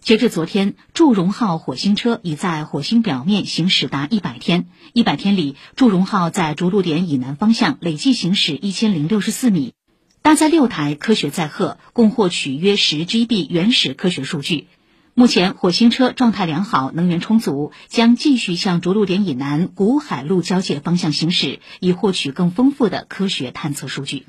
截至昨天，祝融号火星车已在火星表面行驶达一百天。一百天里，祝融号在着陆点以南方向累计行驶一千零六十四米，搭载六台科学载荷，共获取约十 GB 原始科学数据。目前，火星车状态良好，能源充足，将继续向着陆点以南古海陆交界方向行驶，以获取更丰富的科学探测数据。